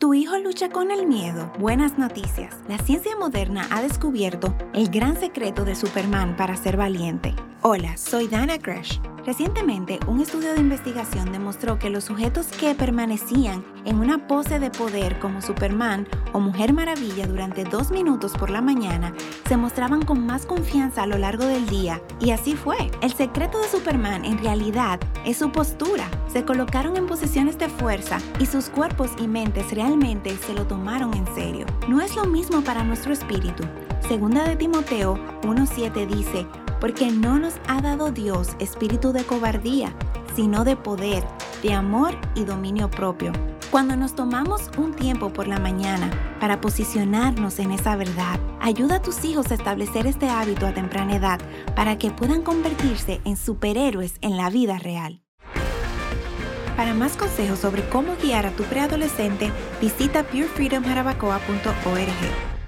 Tu hijo lucha con el miedo. Buenas noticias. La ciencia moderna ha descubierto el gran secreto de Superman para ser valiente. Hola, soy Dana Gresh. Recientemente, un estudio de investigación demostró que los sujetos que permanecían en una pose de poder como Superman o Mujer Maravilla durante dos minutos por la mañana se mostraban con más confianza a lo largo del día. Y así fue. El secreto de Superman en realidad es su postura. Se colocaron en posiciones de fuerza y sus cuerpos y mentes realmente se lo tomaron en serio. No es lo mismo para nuestro espíritu. Segunda de Timoteo 1.7 dice, porque no nos ha dado Dios espíritu de cobardía, sino de poder, de amor y dominio propio. Cuando nos tomamos un tiempo por la mañana para posicionarnos en esa verdad, ayuda a tus hijos a establecer este hábito a temprana edad para que puedan convertirse en superhéroes en la vida real. Para más consejos sobre cómo guiar a tu preadolescente, visita purefreedomjarabacoa.org.